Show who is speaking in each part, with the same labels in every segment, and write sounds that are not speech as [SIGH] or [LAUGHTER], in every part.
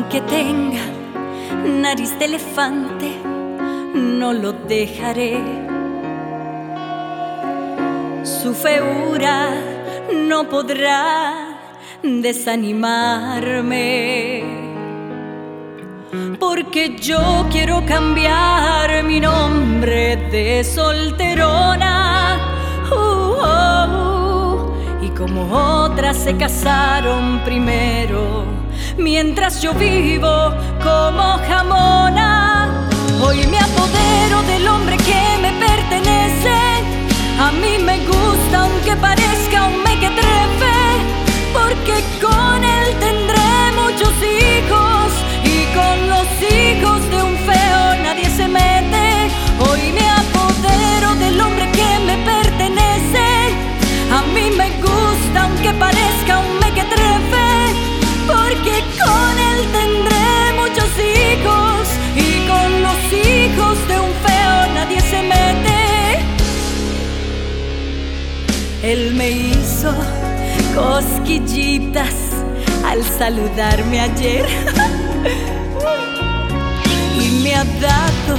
Speaker 1: que tenga nariz de elefante, no lo dejaré. Su feura no podrá desanimarme. Porque yo quiero cambiar mi nombre de solterona. Como otras se casaron primero, mientras yo vivo como jamona, Él me hizo cosquillitas al saludarme ayer. [LAUGHS] Y me ha dado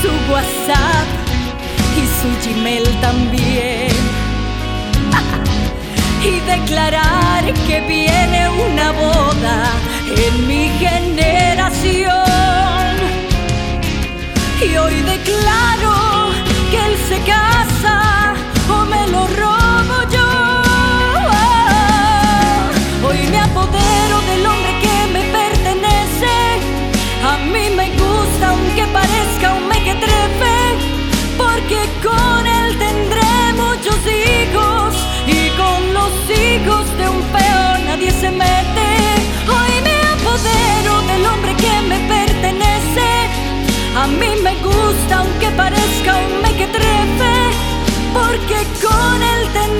Speaker 1: su WhatsApp y su Gmail también. [LAUGHS] Y declarar que viene una boda en mi generación. Y hoy declaro que él se casa con él tendré muchos hijos y con los hijos de un peón nadie se mete. Hoy me apodero del hombre que me pertenece. A mí me gusta aunque parezca un mequetrefe, porque con él tendré